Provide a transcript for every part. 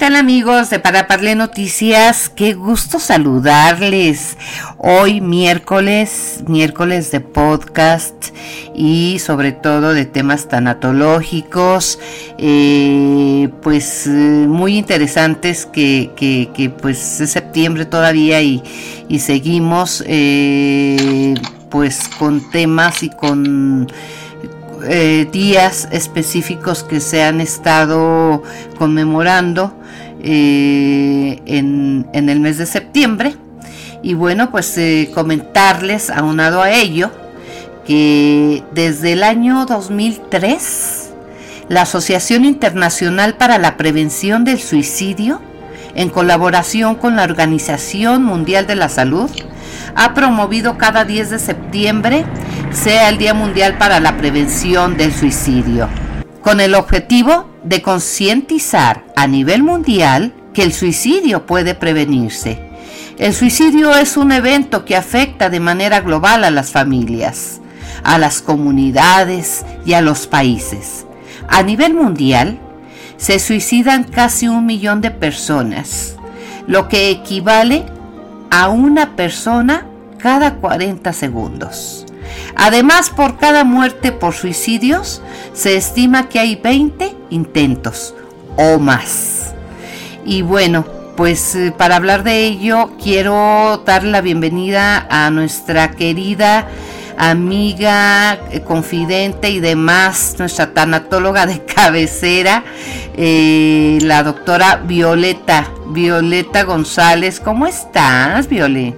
Tal amigos de Para Parle Noticias? Qué gusto saludarles. Hoy miércoles, miércoles de podcast y sobre todo de temas tanatológicos, eh, pues eh, muy interesantes que, que, pues es septiembre todavía y, y seguimos eh, pues con temas y con eh, días específicos que se han estado conmemorando eh, en, el mes de septiembre. Y bueno, pues eh, comentarles, aunado a ello, que desde el año 2003, la Asociación Internacional para la Prevención del Suicidio, en colaboración con la Organización Mundial de la Salud, ha promovido cada 10 de septiembre sea el Día Mundial para la Prevención del Suicidio, con el objetivo de concientizar a nivel mundial que el suicidio puede prevenirse. El suicidio es un evento que afecta de manera global a las familias, a las comunidades y a los países. A nivel mundial, se suicidan casi un millón de personas, lo que equivale a una persona cada 40 segundos. Además, por cada muerte por suicidios, se estima que hay 20 intentos o más. Y bueno, pues eh, para hablar de ello, quiero dar la bienvenida a nuestra querida amiga, eh, confidente y demás, nuestra tanatóloga de cabecera, eh, la doctora Violeta, Violeta González. ¿Cómo estás, Viole?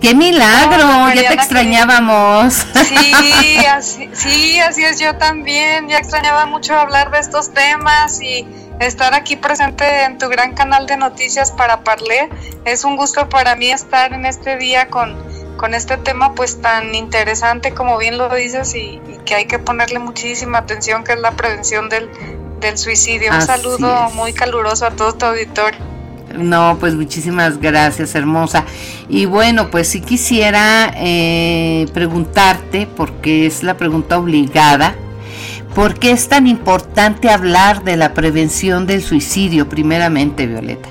¡Qué milagro! ya te extrañábamos. Sí así, sí, así es, yo también. Ya extrañaba mucho hablar de estos temas y estar aquí presente en tu gran canal de noticias para Parler. Es un gusto para mí estar en este día con con este tema pues tan interesante como bien lo dices y, que hay que ponerle muchísima atención que es la prevención del, suicidio. Un saludo muy caluroso a todo tu auditorio. No, pues muchísimas gracias, hermosa. Y bueno, pues si quisiera eh, preguntarte, porque es la pregunta obligada, ¿por qué es tan importante hablar de la prevención del suicidio primeramente, Violeta?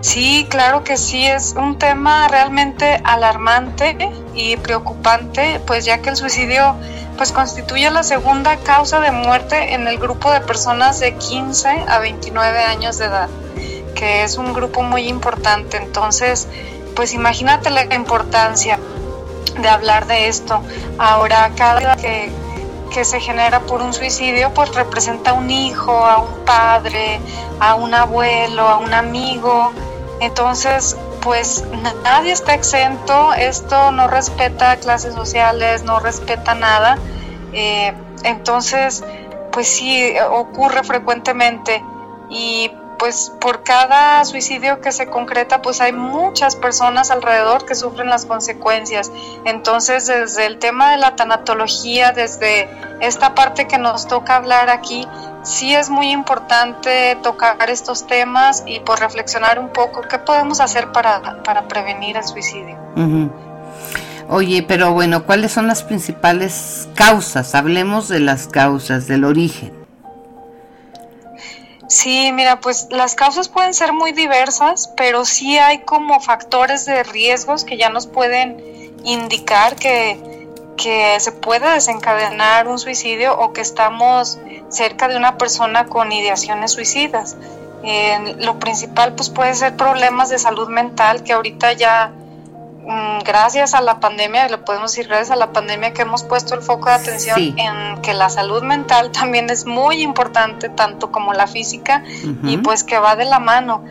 Sí, claro que sí, es un tema realmente alarmante y preocupante, pues ya que el suicidio pues constituye la segunda causa de muerte en el grupo de personas de 15 a 29 años de edad, que es un grupo muy importante. Entonces, pues imagínate la importancia de hablar de esto. Ahora, cada que, que se genera por un suicidio, pues representa a un hijo, a un padre, a un abuelo, a un amigo, entonces, pues nadie está exento, esto no respeta clases sociales, no respeta nada. Eh, entonces, pues sí, ocurre frecuentemente y pues por cada suicidio que se concreta, pues hay muchas personas alrededor que sufren las consecuencias. Entonces, desde el tema de la tanatología, desde esta parte que nos toca hablar aquí, sí es muy importante tocar estos temas y por reflexionar un poco qué podemos hacer para, para prevenir el suicidio. Oye, pero bueno, ¿cuáles son las principales causas? Hablemos de las causas, del origen. Sí, mira, pues las causas pueden ser muy diversas, pero sí hay como factores de riesgos que ya nos pueden indicar que, que se puede desencadenar un suicidio o que estamos cerca de una persona con ideaciones suicidas. lo principal pues puede ser problemas de salud mental que ahorita ya gracias a la pandemia, le podemos decir gracias a la pandemia que hemos puesto el foco de atención en que la salud mental también es muy importante tanto como la física y pues que va de la mano.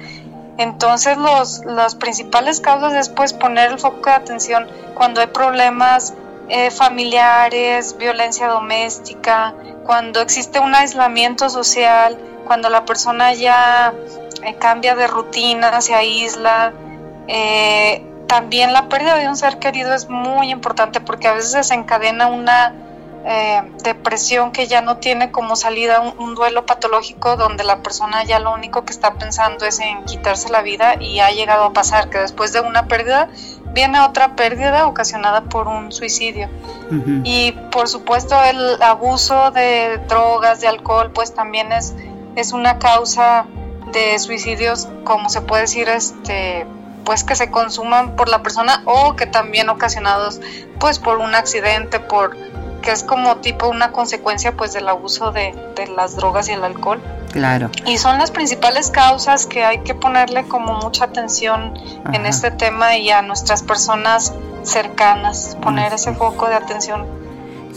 Entonces los, las principales causas es pues poner el foco de atención cuando hay problemas eh, familiares, violencia doméstica, cuando existe un aislamiento social, cuando la persona ya eh, cambia de rutina, se aísla, eh, también la pérdida de un ser querido es muy importante porque a veces desencadena una eh, depresión que ya no tiene como salida un, duelo patológico donde la persona ya lo único que está pensando es en quitarse la vida y ha llegado a pasar que después de una pérdida viene otra pérdida ocasionada por un suicidio. Y por supuesto el abuso de drogas, de alcohol, pues también es, es una causa de suicidios, como se puede decir, este pues que se consuman por la persona o que también ocasionados pues por un accidente, por que es como tipo una consecuencia pues del abuso de, las drogas y el alcohol. Claro. Y son las principales causas que hay que ponerle como mucha atención en este tema y a nuestras personas cercanas, poner ese foco de atención.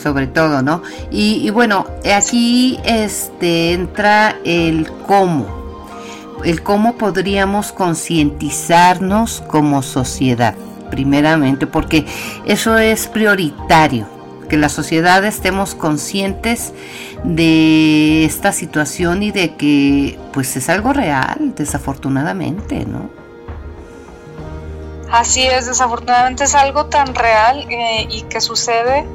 Sobre todo, ¿no? Y, y bueno, aquí este entra el cómo, el cómo podríamos concientizarnos como sociedad, primeramente, porque eso es prioritario que la sociedad estemos conscientes de esta situación y de que pues es algo real, desafortunadamente, ¿no? Así es, desafortunadamente es algo tan real eh, y que sucede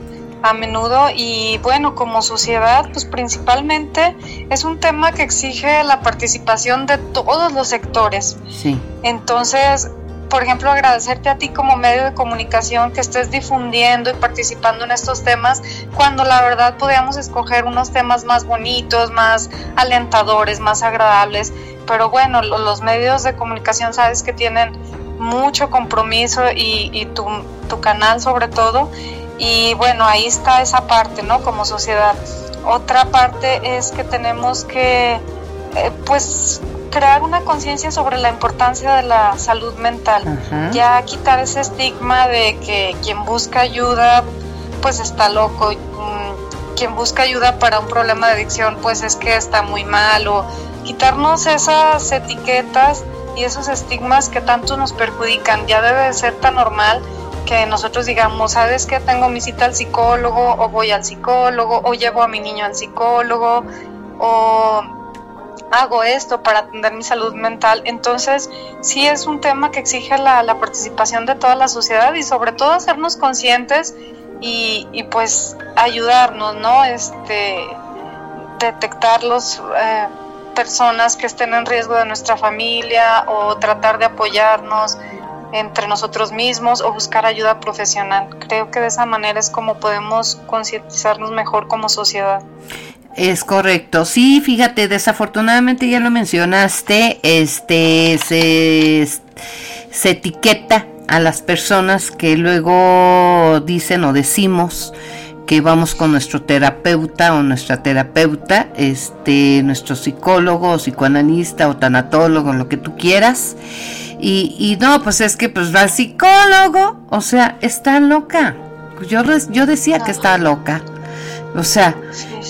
a menudo y bueno, como sociedad, pues principalmente es un tema que exige la participación de todos los sectores. Sí. Entonces, por ejemplo, agradecerte a ti como medio de comunicación que estés difundiendo y participando en estos temas, cuando la verdad podíamos escoger unos temas más bonitos, más alentadores, más agradables. Pero bueno, los medios de comunicación sabes que tienen mucho compromiso y, tu, tu canal sobre todo. Y bueno, ahí está esa parte, ¿no? Como sociedad. Otra parte es que tenemos que, eh, pues, crear una conciencia sobre la importancia de la salud mental. Ya quitar ese estigma de que quien busca ayuda pues está loco, mm, quien busca ayuda para un problema de adicción pues es que está muy mal o quitarnos esas etiquetas y esos estigmas que tanto nos perjudican. Ya debe de ser tan normal que nosotros digamos, ¿sabes qué? Tengo mi cita al psicólogo o voy al psicólogo o llevo a mi niño al psicólogo o hago esto para atender mi salud mental. Entonces, sí es un tema que exige la, participación de toda la sociedad y sobre todo hacernos conscientes y, pues ayudarnos, ¿no? Este, detectar los eh, personas que estén en riesgo de nuestra familia o tratar de apoyarnos entre nosotros mismos o buscar ayuda profesional. Creo que de esa manera es como podemos concientizarnos mejor como sociedad. Es correcto. Sí, fíjate, desafortunadamente ya lo mencionaste, este se, se etiqueta a las personas que luego dicen o decimos que vamos con nuestro terapeuta o nuestra terapeuta, este, nuestro psicólogo o psicoanalista o tanatólogo, lo que tú quieras. Y, y no, pues es que pues va al psicólogo, o sea, está loca. Yo, yo decía que está loca. O sea,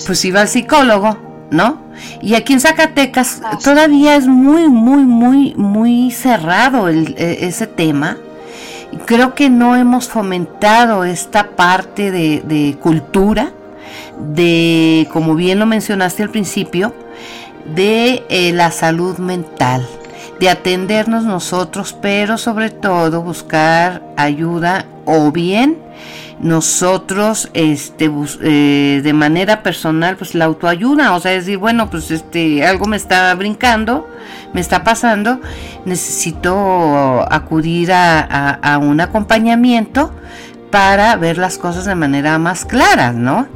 pues iba al psicólogo, ¿no? Y aquí en Zacatecas todavía es muy, muy, muy, muy cerrado el, e, ese tema. Creo que no hemos fomentado esta parte de, cultura, de, como bien lo mencionaste al principio, de eh, la salud mental, de atendernos nosotros, pero sobre todo buscar ayuda o bien nosotros este eh, de manera personal pues la autoayuda o sea decir bueno pues este algo me está brincando me está pasando necesito acudir a, un acompañamiento para ver las cosas de manera más clara no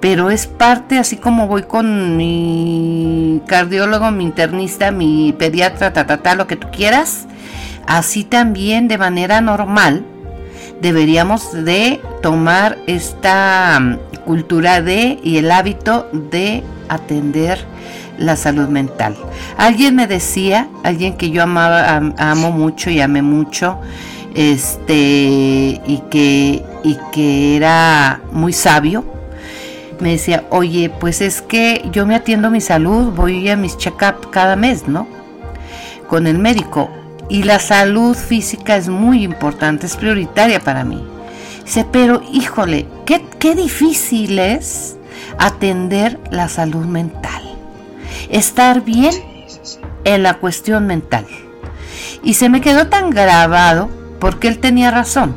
pero es parte así como voy con mi cardiólogo mi internista mi pediatra ta, ta, ta lo que tú quieras así también de manera normal deberíamos de tomar esta mm, cultura de y el hábito de atender la salud mental. Alguien me decía, alguien que yo amaba, amo mucho y amé mucho, este, y que, y que era muy sabio, me decía, oye, pues es que yo me atiendo mi salud, voy a mis check-up cada mes, ¿no? Con el médico y la salud física es muy importante, es prioritaria para mí. Dice, pero híjole, qué, qué difícil es atender la salud mental. Estar bien en la cuestión mental. Y se me quedó tan grabado porque él tenía razón.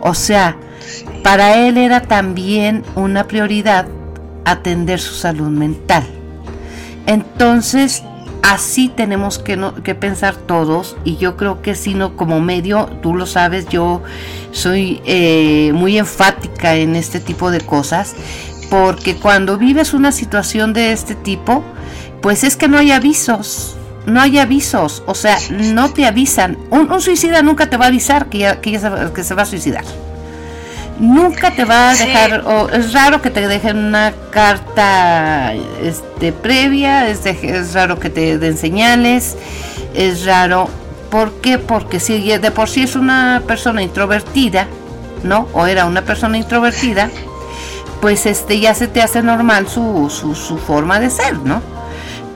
O sea, para él era también una prioridad atender su salud mental. Entonces, así tenemos que, que pensar todos y yo creo que si no como medio, tú lo sabes, yo soy eh, muy enfática en este tipo de cosas porque cuando vives una situación de este tipo, pues es que no hay avisos, no hay avisos, o sea, no te avisan. Un, suicida nunca te va a avisar que, que, que se va a suicidar nunca te va a dejar, o es raro que te dejen una carta este, previa, es, es raro que te den señales, es raro, ¿por qué? Porque si de por sí es una persona introvertida, ¿no? O era una persona introvertida, pues este ya se te hace normal su, su, su forma de ser, ¿no?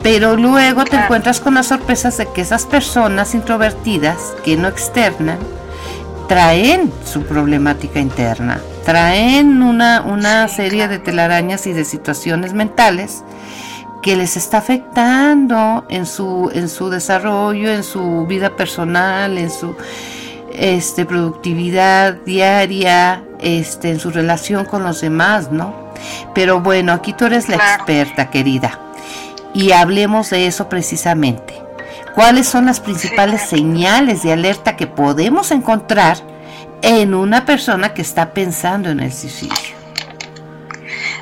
Pero luego te encuentras con las sorpresas de que esas personas introvertidas que no externan, traen su problemática interna, traen una, una serie de telarañas y de situaciones mentales que les está afectando en su, en su desarrollo, en su vida personal, en su este, productividad diaria, este, en su relación con los demás, ¿no? Pero bueno, aquí tú eres la experta, querida, y hablemos de eso precisamente. ¿Cuáles son las principales señales de alerta que podemos encontrar en una persona que está pensando en el suicidio?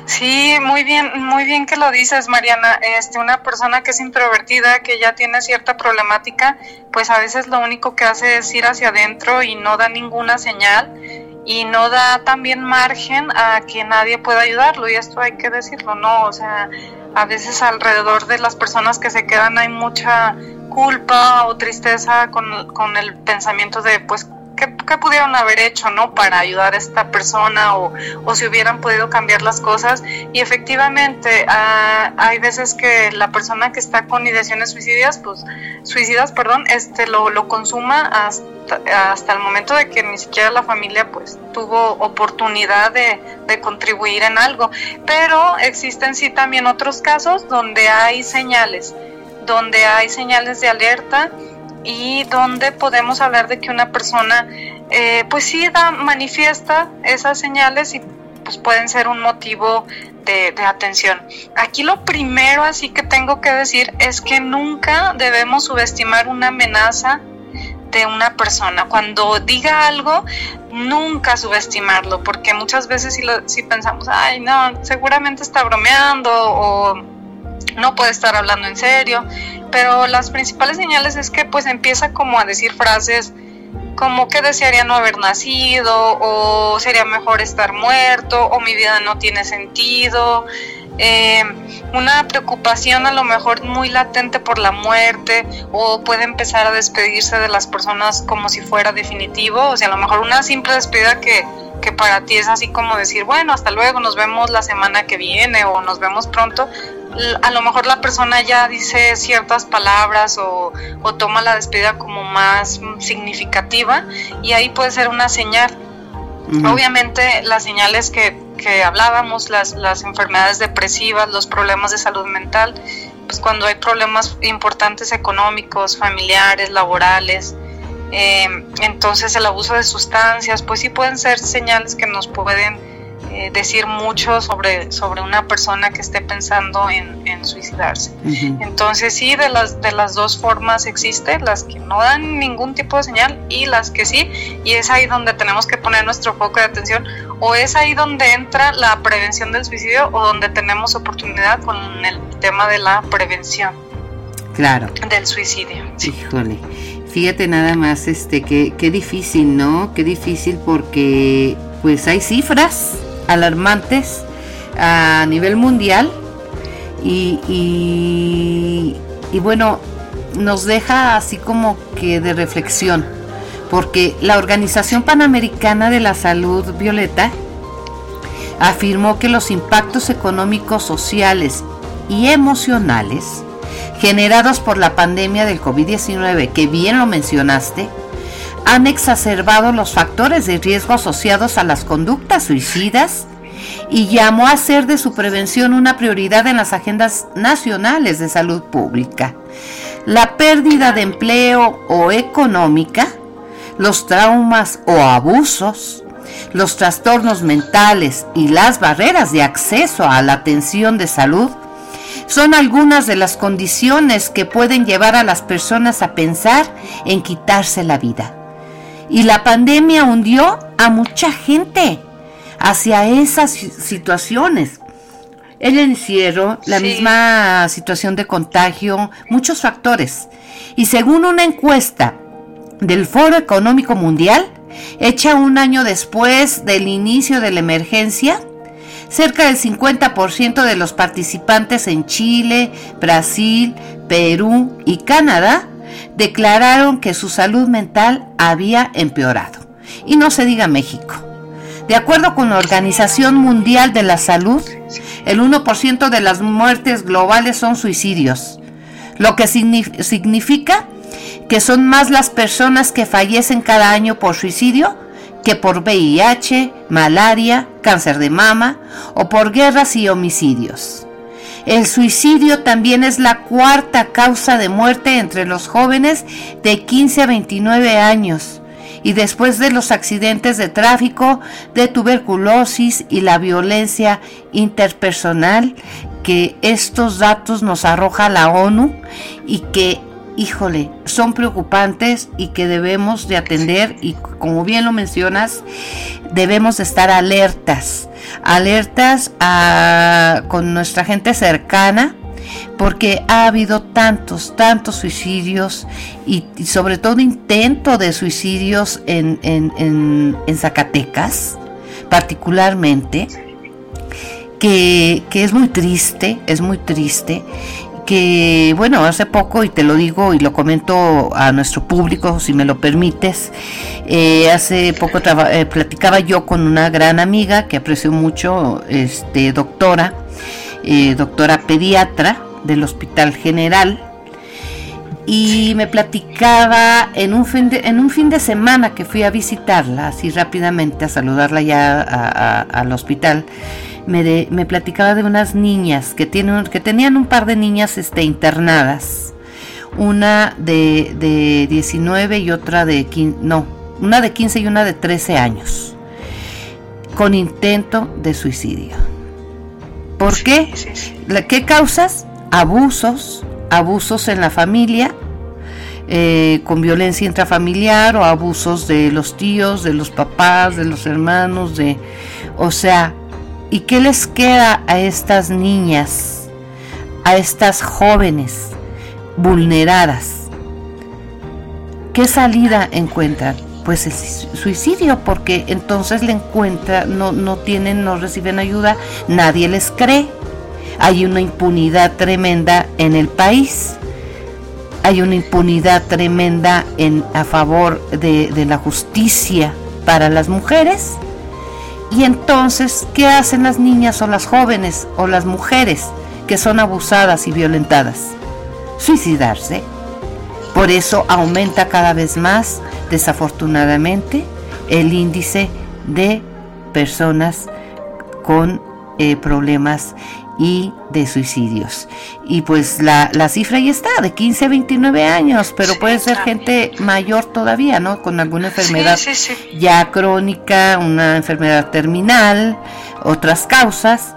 Sí, muy bien, muy bien que lo dices, Mariana. Este, una persona que es introvertida, que ya tiene cierta problemática, pues a veces lo único que hace es ir hacia adentro y no da ninguna señal y no da también margen a que nadie pueda ayudarlo y esto hay que decirlo, ¿no? O sea, a veces alrededor de las personas que se quedan hay mucha culpa o tristeza con, con el pensamiento de pues ¿qué, pudieron haber hecho no para ayudar a esta persona o, o si hubieran podido cambiar las cosas. Y efectivamente ah, hay veces que la persona que está con ideaciones suicidas pues suicidas perdón este lo, lo consuma hasta, hasta el momento de que ni siquiera la familia pues tuvo oportunidad de, de contribuir en algo. Pero existen sí también otros casos donde hay señales donde hay señales de alerta y donde podemos hablar de que una persona eh, pues sí da, manifiesta esas señales y pues pueden ser un motivo de, atención. Aquí lo primero así que tengo que decir es que nunca debemos subestimar una amenaza de una persona. Cuando diga algo, nunca subestimarlo, porque muchas veces si, lo, si pensamos, ay, no, seguramente está bromeando o no puede estar hablando en serio, pero las principales señales es que pues empieza como a decir frases como que desearía no haber nacido o sería mejor estar muerto o mi vida no tiene sentido. Eh, una preocupación a lo mejor muy latente por la muerte o puede empezar a despedirse de las personas como si fuera definitivo, o sea, a lo mejor una simple despedida que, que para ti es así como decir, bueno, hasta luego, nos vemos la semana que viene o nos vemos pronto, a lo mejor la persona ya dice ciertas palabras o, toma la despedida como más significativa y ahí puede ser una señal. Obviamente las señales que, que hablábamos, las, las enfermedades depresivas, los problemas de salud mental, pues cuando hay problemas importantes económicos, familiares, laborales, eh, entonces el abuso de sustancias, pues sí pueden ser señales que nos pueden eh, decir mucho sobre, sobre una persona que esté pensando en, suicidarse. Entonces sí, de las, de las dos formas existe, las que no dan ningún tipo de señal y las que sí, y es ahí donde tenemos que poner nuestro foco de atención, o es ahí donde entra la prevención del suicidio o donde tenemos oportunidad con el tema de la prevención. Claro. Del suicidio. Híjole. Fíjate nada más, este, qué, qué difícil, ¿no? Qué difícil porque pues hay cifras alarmantes a nivel mundial y, y, bueno, nos deja así como que de reflexión, porque la Organización Panamericana de la Salud Violeta afirmó que los impactos económicos, sociales y emocionales generados por la pandemia del COVID-19, que bien lo mencionaste, han exacerbado los factores de riesgo asociados a las conductas suicidas y llamó a hacer de su prevención una prioridad en las agendas nacionales de salud pública. La pérdida de empleo o económica, los traumas o abusos, los trastornos mentales y las barreras de acceso a la atención de salud son algunas de las condiciones que pueden llevar a las personas a pensar en quitarse la vida. Y la pandemia hundió a mucha gente hacia esas situaciones. El encierro, la misma situación de contagio, muchos factores. Y según una encuesta del Foro Económico Mundial, hecha un año después del inicio de la emergencia, cerca del 50% de los participantes en Chile, Brasil, Perú y Canadá declararon que su salud mental había empeorado. Y no se diga México. De acuerdo con la Organización Mundial de la Salud, el 1% de las muertes globales son suicidios, lo que significa que son más las personas que fallecen cada año por suicidio que por VIH, malaria, cáncer de mama o por guerras y homicidios. El suicidio también es la cuarta causa de muerte entre los jóvenes de 15 a 29 años. Y después de los accidentes de tráfico, de tuberculosis y la violencia interpersonal que estos datos nos arroja la ONU y que híjole, son preocupantes y que debemos de atender y como bien lo mencionas, debemos de estar alertas, alertas con nuestra gente cercana, porque ha habido tantos, tantos suicidios y, sobre todo intento de suicidios en, en, Zacatecas, particularmente, que, que, es muy triste, es muy triste que, bueno, hace poco, y te lo digo y lo comento a nuestro público, si me lo permites, eh, hace poco eh, platicaba yo con una gran amiga que aprecio mucho, este, doctora, eh, doctora pediatra del Hospital General, y me platicaba en un fin de, en un fin de semana que fui a visitarla, así rápidamente, a saludarla ya al hospital, me, me platicaba de unas niñas que, tienen, que tenían un par de niñas este, internadas. Una de, de 19 y otra de 15, no, una de 15 y una de 13 años. Con intento de suicidio. ¿Por qué? ¿Qué causas? Abusos, abusos en la familia, eh, con violencia intrafamiliar o abusos de los tíos, de los papás, de los hermanos, de, o sea, ¿Y qué les queda a estas niñas, a estas jóvenes vulneradas? ¿Qué salida encuentran? Pues el suicidio, porque entonces le encuentra, no, no tienen, no reciben ayuda, nadie les cree. Hay una impunidad tremenda en el país. Hay una impunidad tremenda en, a favor de, de la justicia para las mujeres y entonces, ¿qué hacen las niñas o las jóvenes o las mujeres que son abusadas y violentadas? Suicidarse. Por eso aumenta cada vez más, desafortunadamente, el índice de personas con eh, problemas y de suicidios. Y pues la, cifra ya está, de 15 a 29 años, pero puede ser gente mayor todavía, ¿no? Con alguna enfermedad ya crónica, una enfermedad terminal, otras causas,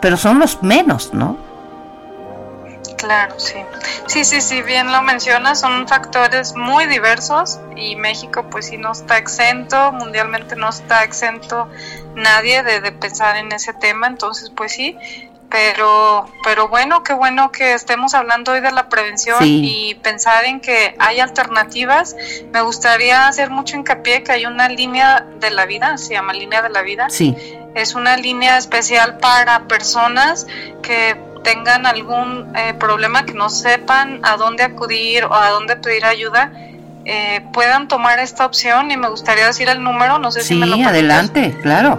pero son los menos, ¿no? Claro, sí. Sí, sí, sí, bien lo mencionas, son factores muy diversos y México pues sí no está exento, mundialmente no está exento nadie de, de pensar en ese tema, entonces pues sí, pero pero bueno qué bueno que estemos hablando hoy de la prevención y pensar en que hay alternativas. Me gustaría hacer mucho hincapié que hay una línea de la vida se llama línea de la vida. Sí. Es una línea especial para personas que tengan algún eh, problema que no sepan a dónde acudir o a dónde pedir ayuda eh, puedan tomar esta opción y me gustaría decir el número no sé si me lo adelante claro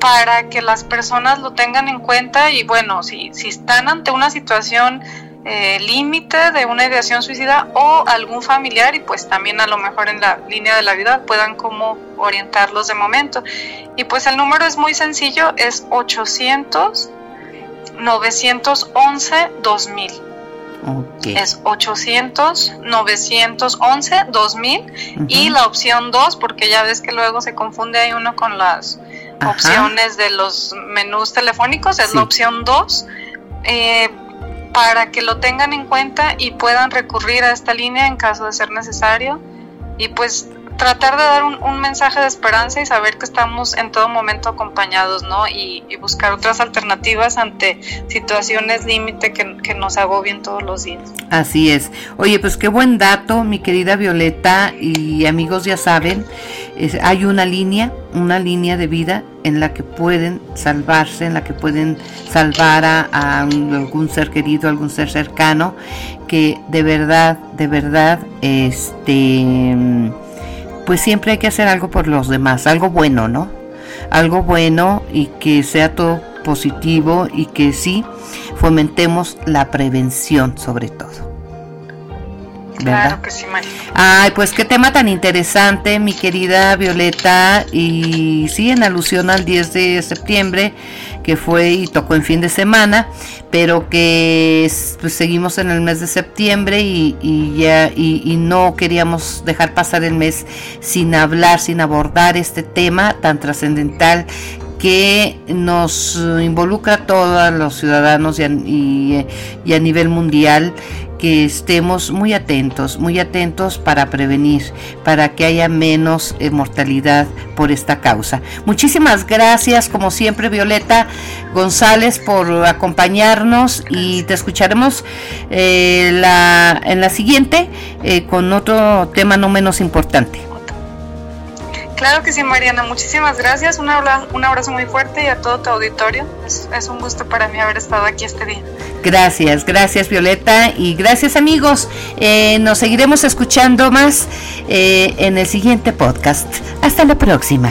para que las personas lo tengan en cuenta y bueno, si, si están ante una situación eh, límite de una ideación suicida o algún familiar y pues también a lo mejor en la línea de la vida puedan como orientarlos de momento. Y pues el número es muy sencillo, es 800 911 2000. Es 800-911-2000 y la opción 2, porque ya ves que luego se confunde ahí uno con las opciones de los menús telefónicos, es la opción 2. Eh, para que lo tengan en cuenta y puedan recurrir a esta línea en caso de ser necesario. Y pues tratar de dar un, mensaje de esperanza y saber que estamos en todo momento acompañados, ¿no? Y, buscar otras alternativas ante situaciones límite que, nos agobien todos los días. Así es. Oye, pues qué buen dato, mi querida Violeta y amigos ya saben, hay una línea, una línea de vida en la que pueden salvarse, en la que pueden salvar a algún ser querido, algún ser cercano, que de verdad, de verdad, este pues siempre hay que hacer algo por los demás, algo bueno, ¿no? Algo bueno y que sea todo positivo y que sí fomentemos la prevención sobre todo. Claro que sí, María. Ay, pues qué tema tan interesante, mi querida Violeta. Y sí, en alusión al 10 de septiembre, que fue y tocó en fin de semana, pero que pues, seguimos en el mes de septiembre y, ya y, no queríamos dejar pasar el mes sin hablar, sin abordar este tema tan trascendental que nos involucra a todos los ciudadanos y y a nivel mundial que estemos muy atentos, muy atentos para prevenir, para que haya menos eh, mortalidad por esta causa. Muchísimas gracias, como siempre, Violeta González, por acompañarnos y te escucharemos eh, la, en la siguiente eh, con otro tema no menos importante. Claro que sí, Mariana. Muchísimas gracias. Un, un abrazo muy fuerte y a todo tu auditorio. Es, es, un gusto para mí haber estado aquí este día. Gracias, gracias Violeta y gracias amigos. Eh, nos seguiremos escuchando más eh, en el siguiente podcast. Hasta la próxima.